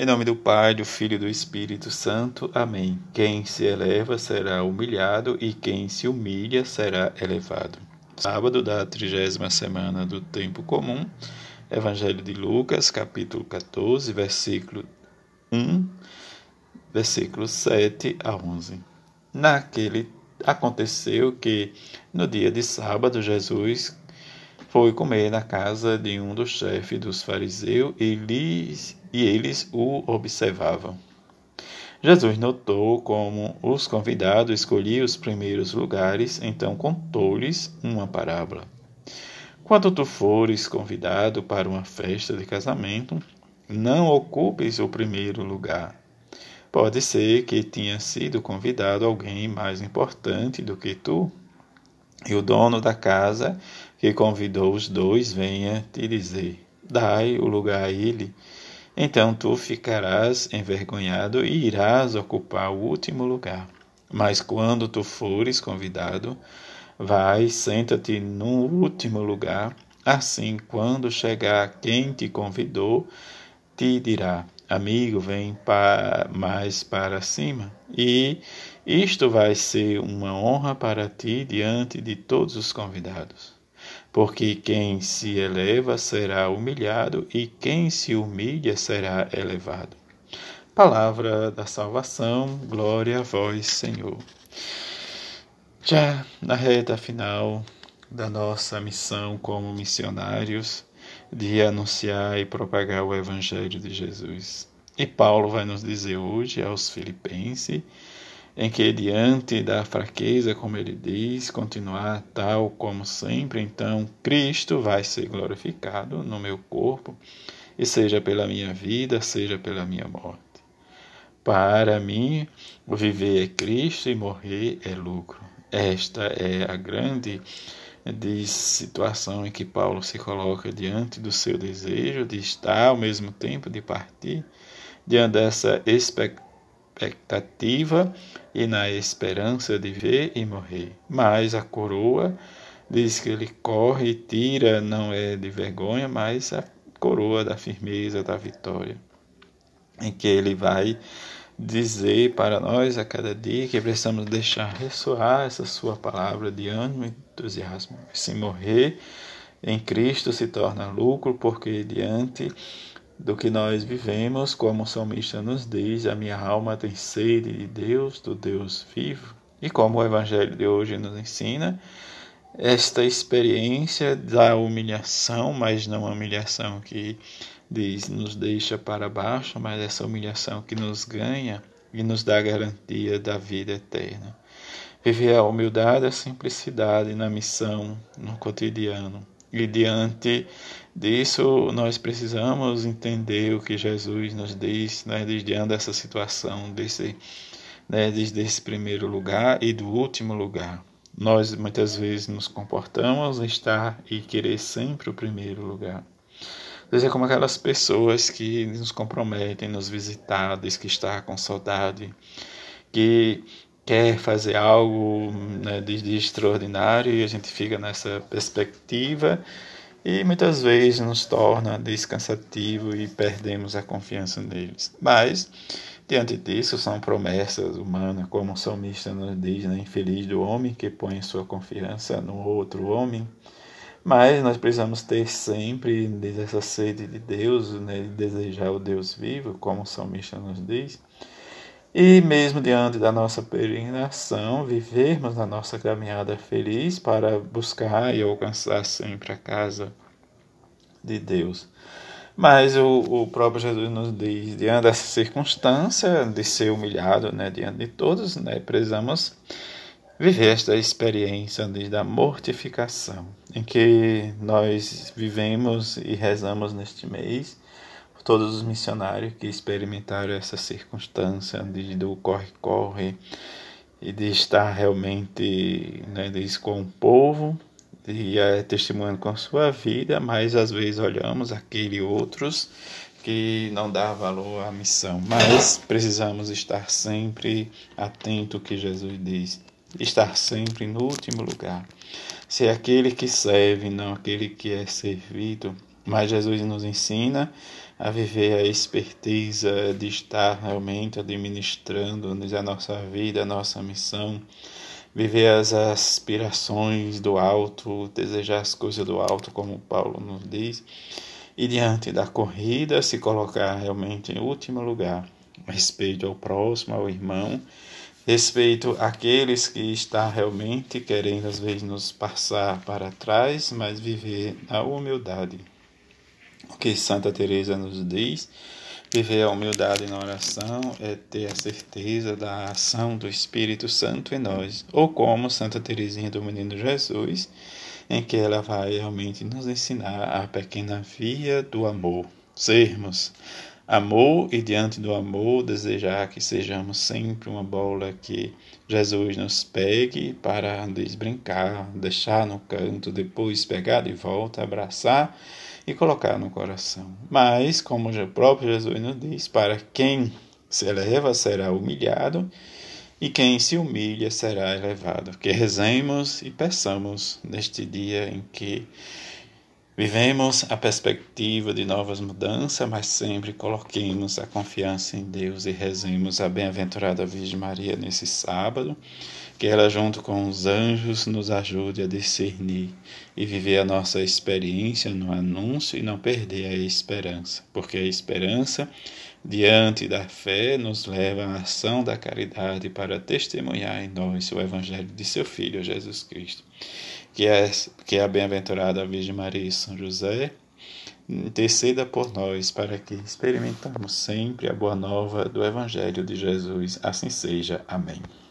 Em nome do Pai, do Filho e do Espírito Santo. Amém. Quem se eleva será humilhado e quem se humilha será elevado. Sábado da trigésima semana do tempo comum. Evangelho de Lucas, capítulo 14, versículo 1, versículo 7 a 11. Naquele aconteceu que no dia de sábado Jesus foi comer na casa de um dos chefes dos fariseus e, lhes, e eles o observavam. Jesus notou como os convidados escolhiam os primeiros lugares, então contou-lhes uma parábola. Quando tu fores convidado para uma festa de casamento, não ocupes o primeiro lugar. Pode ser que tenha sido convidado alguém mais importante do que tu, e o dono da casa que convidou os dois venha te dizer: Dai o lugar a ele. Então tu ficarás envergonhado e irás ocupar o último lugar. Mas quando tu fores convidado, vai, senta-te no último lugar. Assim, quando chegar quem te convidou, te dirá: Amigo, vem pa mais para cima. E isto vai ser uma honra para ti diante de todos os convidados porque quem se eleva será humilhado e quem se humilha será elevado. Palavra da salvação, glória a vós, Senhor. Já na reta final da nossa missão como missionários, de anunciar e propagar o Evangelho de Jesus. E Paulo vai nos dizer hoje aos Filipenses em que, diante da fraqueza, como ele diz, continuar tal como sempre, então Cristo vai ser glorificado no meu corpo, e seja pela minha vida, seja pela minha morte. Para mim, viver é Cristo e morrer é lucro. Esta é a grande situação em que Paulo se coloca diante do seu desejo de estar ao mesmo tempo de partir, diante dessa expectativa e na esperança de ver e morrer. Mas a coroa diz que ele corre e tira, não é de vergonha, mas a coroa da firmeza, da vitória, em que ele vai dizer para nós a cada dia que precisamos deixar ressoar essa sua palavra de ânimo e entusiasmo. Se morrer em Cristo se torna lucro, porque diante do que nós vivemos, como o salmista nos diz, a minha alma tem sede de Deus, do Deus vivo. E como o Evangelho de hoje nos ensina, esta experiência da humilhação, mas não a humilhação que diz nos deixa para baixo, mas essa humilhação que nos ganha e nos dá a garantia da vida eterna. Viver a humildade, a simplicidade na missão, no cotidiano. E diante disso, nós precisamos entender o que Jesus nos diz, né, diante dessa situação, desse, né, desde esse primeiro lugar e do último lugar. Nós muitas vezes nos comportamos estar e querer sempre o primeiro lugar. Deus é como aquelas pessoas que nos comprometem, nos visitar, diz que está com saudade, que quer fazer algo né, de, de extraordinário e a gente fica nessa perspectiva e muitas vezes nos torna descansativo e perdemos a confiança neles. Mas, diante disso, são promessas humanas, como o salmista nos diz, né? infeliz do homem que põe sua confiança no outro homem. Mas nós precisamos ter sempre essa sede de Deus, né? de desejar o Deus vivo, como o salmista nos diz. E mesmo diante da nossa peregrinação, vivermos na nossa caminhada feliz para buscar e alcançar sempre a casa de Deus. Mas o, o próprio Jesus nos diz, diante dessa circunstância de ser humilhado né, diante de todos, né, precisamos viver esta experiência da mortificação, em que nós vivemos e rezamos neste mês todos os missionários que experimentaram essa circunstância de, do corre-corre e de estar realmente né, com o povo e é, testemunhando com a sua vida, mas às vezes olhamos aquele outros que não dá valor à missão. Mas precisamos estar sempre atento ao que Jesus diz, estar sempre no último lugar. Ser aquele que serve, não aquele que é servido. Mas Jesus nos ensina a viver a esperteza de estar realmente administrando a nossa vida, a nossa missão, viver as aspirações do alto, desejar as coisas do alto, como Paulo nos diz, e diante da corrida se colocar realmente em último lugar, respeito ao próximo, ao irmão, respeito àqueles que está realmente querendo às vezes nos passar para trás, mas viver na humildade. O que Santa Teresa nos diz, viver a humildade na oração é ter a certeza da ação do Espírito Santo em nós, ou como Santa Teresinha do Menino Jesus, em que ela vai realmente nos ensinar a pequena via do amor, sermos amor e diante do amor desejar que sejamos sempre uma bola que Jesus nos pegue para desbrincar, deixar no canto, depois pegar de volta, abraçar e colocar no coração. Mas, como o próprio Jesus nos diz, para quem se eleva será humilhado, e quem se humilha será elevado. Que rezemos e peçamos neste dia em que vivemos a perspectiva de novas mudanças, mas sempre coloquemos a confiança em Deus e rezemos a bem-aventurada Virgem Maria nesse sábado que ela, junto com os anjos, nos ajude a discernir e viver a nossa experiência no anúncio e não perder a esperança, porque a esperança, diante da fé, nos leva à ação da caridade para testemunhar em nós o Evangelho de seu Filho, Jesus Cristo. Que é, que é a bem-aventurada Virgem Maria e São José interceda por nós para que experimentamos sempre a boa nova do Evangelho de Jesus. Assim seja. Amém.